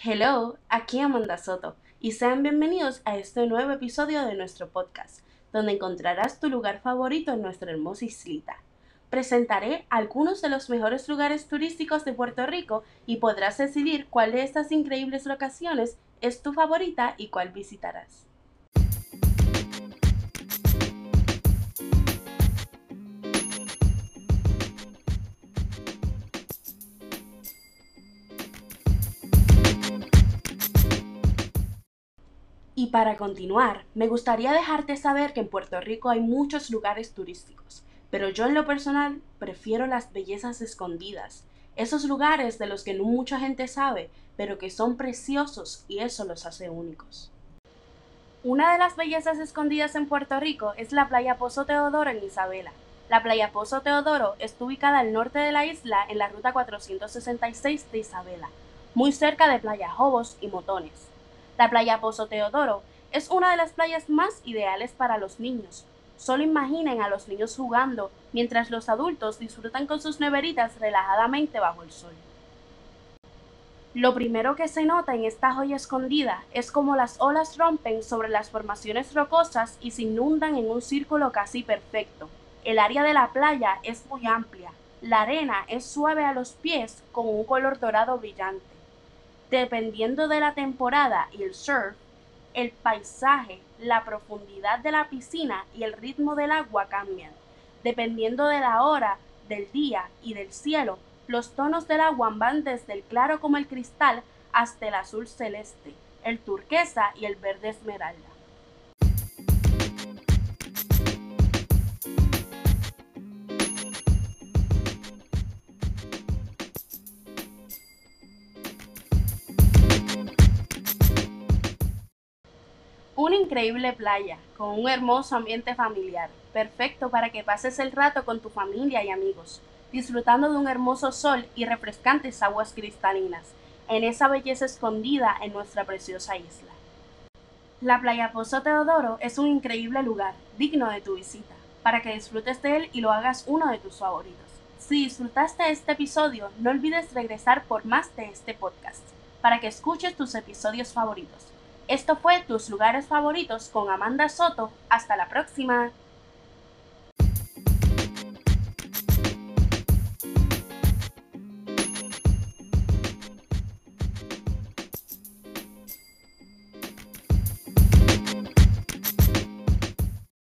Hello, aquí Amanda Soto y sean bienvenidos a este nuevo episodio de nuestro podcast, donde encontrarás tu lugar favorito en nuestra hermosa islita. Presentaré algunos de los mejores lugares turísticos de Puerto Rico y podrás decidir cuál de estas increíbles locaciones es tu favorita y cuál visitarás. Y para continuar, me gustaría dejarte saber que en Puerto Rico hay muchos lugares turísticos, pero yo en lo personal prefiero las bellezas escondidas, esos lugares de los que no mucha gente sabe, pero que son preciosos y eso los hace únicos. Una de las bellezas escondidas en Puerto Rico es la playa Pozo Teodoro en Isabela. La playa Pozo Teodoro está ubicada al norte de la isla en la ruta 466 de Isabela, muy cerca de Playa Jobos y Motones. La playa Pozo Teodoro es una de las playas más ideales para los niños. Solo imaginen a los niños jugando mientras los adultos disfrutan con sus neveritas relajadamente bajo el sol. Lo primero que se nota en esta joya escondida es cómo las olas rompen sobre las formaciones rocosas y se inundan en un círculo casi perfecto. El área de la playa es muy amplia. La arena es suave a los pies con un color dorado brillante. Dependiendo de la temporada y el surf, el paisaje, la profundidad de la piscina y el ritmo del agua cambian. Dependiendo de la hora, del día y del cielo, los tonos del agua van desde el claro como el cristal hasta el azul celeste, el turquesa y el verde esmeralda. Una increíble playa, con un hermoso ambiente familiar, perfecto para que pases el rato con tu familia y amigos, disfrutando de un hermoso sol y refrescantes aguas cristalinas, en esa belleza escondida en nuestra preciosa isla. La playa Pozo Teodoro es un increíble lugar, digno de tu visita, para que disfrutes de él y lo hagas uno de tus favoritos. Si disfrutaste este episodio, no olvides regresar por más de este podcast, para que escuches tus episodios favoritos. Esto fue Tus lugares favoritos con Amanda Soto. Hasta la próxima.